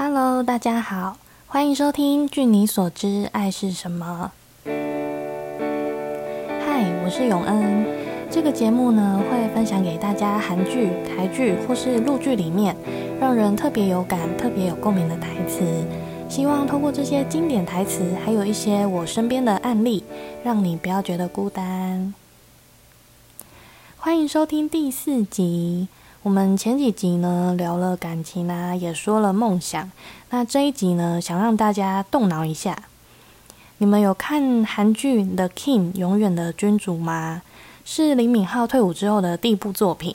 Hello，大家好，欢迎收听《据你所知，爱是什么》。嗨，我是永恩。这个节目呢，会分享给大家韩剧、台剧或是陆剧里面让人特别有感、特别有共鸣的台词。希望通过这些经典台词，还有一些我身边的案例，让你不要觉得孤单。欢迎收听第四集。我们前几集呢聊了感情啊，也说了梦想。那这一集呢，想让大家动脑一下。你们有看韩剧《The King》永远的君主吗？是李敏镐退伍之后的第一部作品。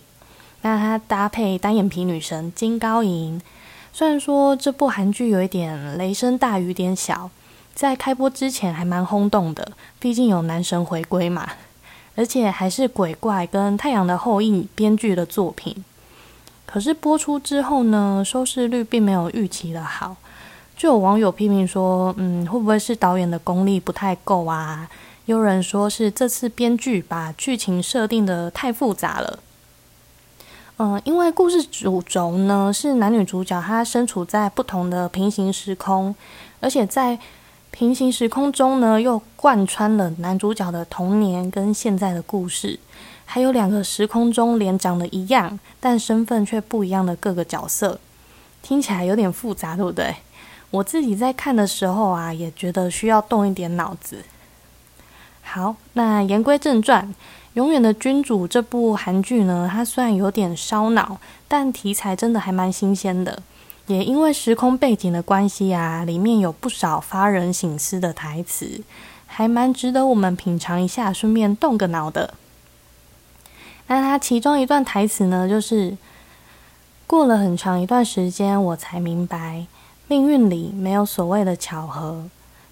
那他搭配单眼皮女神金高银。虽然说这部韩剧有一点雷声大雨点小，在开播之前还蛮轰动的，毕竟有男神回归嘛，而且还是鬼怪跟太阳的后裔编剧的作品。可是播出之后呢，收视率并没有预期的好，就有网友批评说，嗯，会不会是导演的功力不太够啊？有人说是这次编剧把剧情设定的太复杂了。嗯，因为故事主轴呢是男女主角，他身处在不同的平行时空，而且在平行时空中呢又贯穿了男主角的童年跟现在的故事。还有两个时空中脸长得一样，但身份却不一样的各个角色，听起来有点复杂，对不对？我自己在看的时候啊，也觉得需要动一点脑子。好，那言归正传，《永远的君主》这部韩剧呢，它虽然有点烧脑，但题材真的还蛮新鲜的。也因为时空背景的关系啊，里面有不少发人省思的台词，还蛮值得我们品尝一下，顺便动个脑的。那他其中一段台词呢，就是过了很长一段时间，我才明白，命运里没有所谓的巧合。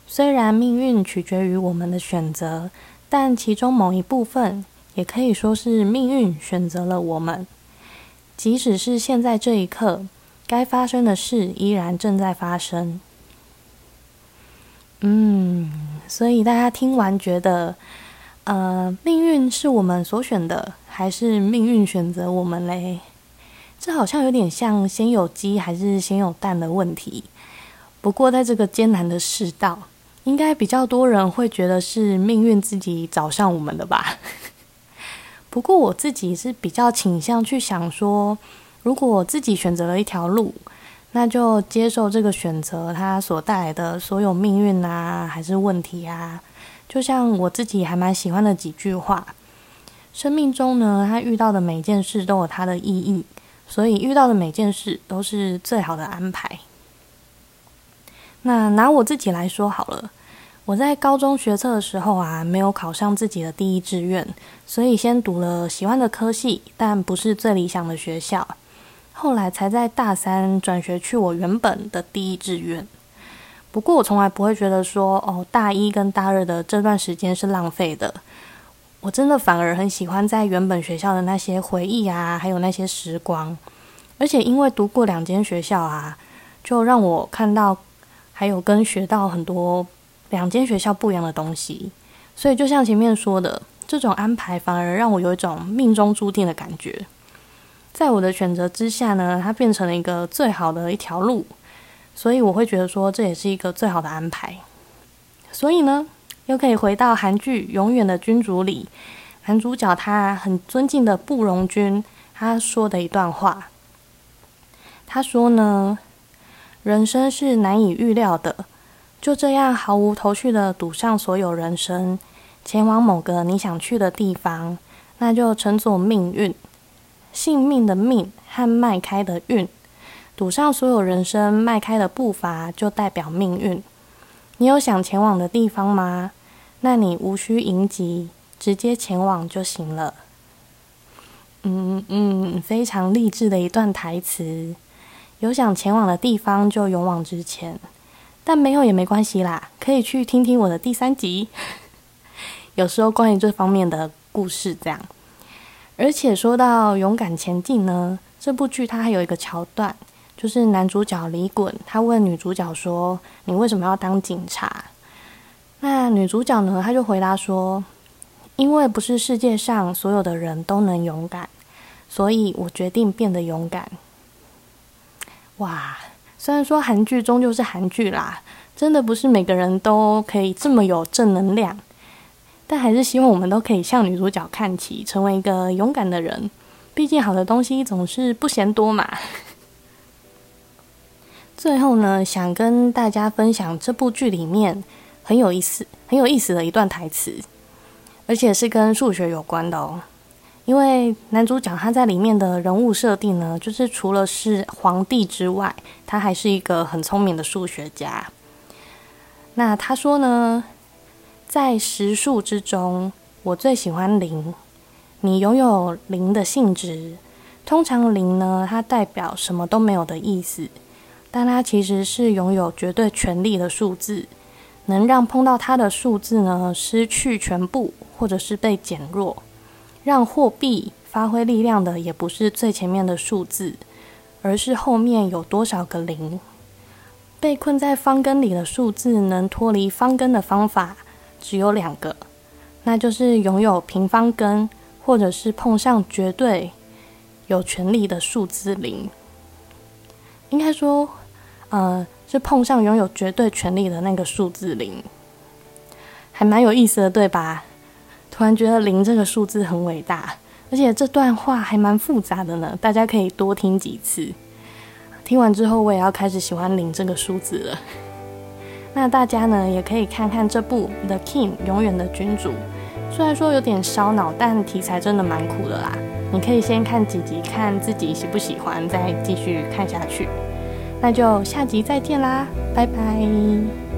虽然命运取决于我们的选择，但其中某一部分也可以说是命运选择了我们。即使是现在这一刻，该发生的事依然正在发生。嗯，所以大家听完觉得。呃，命运是我们所选的，还是命运选择我们嘞？这好像有点像先有鸡还是先有蛋的问题。不过，在这个艰难的世道，应该比较多人会觉得是命运自己找上我们的吧。不过，我自己是比较倾向去想说，如果自己选择了一条路，那就接受这个选择它所带来的所有命运啊，还是问题啊。就像我自己还蛮喜欢的几句话，生命中呢，他遇到的每件事都有它的意义，所以遇到的每件事都是最好的安排。那拿我自己来说好了，我在高中学测的时候啊，没有考上自己的第一志愿，所以先读了喜欢的科系，但不是最理想的学校，后来才在大三转学去我原本的第一志愿。不过我从来不会觉得说哦，大一跟大二的这段时间是浪费的。我真的反而很喜欢在原本学校的那些回忆啊，还有那些时光。而且因为读过两间学校啊，就让我看到还有跟学到很多两间学校不一样的东西。所以就像前面说的，这种安排反而让我有一种命中注定的感觉。在我的选择之下呢，它变成了一个最好的一条路。所以我会觉得说这也是一个最好的安排。所以呢，又可以回到韩剧《永远的君主》里，男主角他很尊敬的布荣君他说的一段话。他说呢，人生是难以预料的，就这样毫无头绪的赌上所有人生，前往某个你想去的地方，那就乘坐命运。性命的命和迈开的运。赌上所有人生迈开的步伐，就代表命运。你有想前往的地方吗？那你无需迎击，直接前往就行了。嗯嗯，非常励志的一段台词。有想前往的地方，就勇往直前。但没有也没关系啦，可以去听听我的第三集。有时候关于这方面的故事，这样。而且说到勇敢前进呢，这部剧它还有一个桥段。就是男主角李衮，他问女主角说：“你为什么要当警察？”那女主角呢，她就回答说：“因为不是世界上所有的人都能勇敢，所以我决定变得勇敢。”哇，虽然说韩剧终究是韩剧啦，真的不是每个人都可以这么有正能量，但还是希望我们都可以向女主角看齐，成为一个勇敢的人。毕竟好的东西总是不嫌多嘛。最后呢，想跟大家分享这部剧里面很有意思、很有意思的一段台词，而且是跟数学有关的哦。因为男主角他在里面的人物设定呢，就是除了是皇帝之外，他还是一个很聪明的数学家。那他说呢，在实数之中，我最喜欢零。你拥有零的性质，通常零呢，它代表什么都没有的意思，但它其实是拥有绝对权力的数字，能让碰到它的数字呢失去全部，或者是被减弱。让货币发挥力量的也不是最前面的数字，而是后面有多少个零。被困在方根里的数字能脱离方根的方法只有两个，那就是拥有平方根。或者是碰上绝对有权利的数字零，应该说，呃，是碰上拥有绝对权力的那个数字零，还蛮有意思的，对吧？突然觉得零这个数字很伟大，而且这段话还蛮复杂的呢，大家可以多听几次。听完之后，我也要开始喜欢零这个数字了。那大家呢，也可以看看这部《The King》永远的君主。虽然说有点烧脑，但题材真的蛮苦的啦。你可以先看几集，看自己喜不喜欢，再继续看下去。那就下集再见啦，拜拜。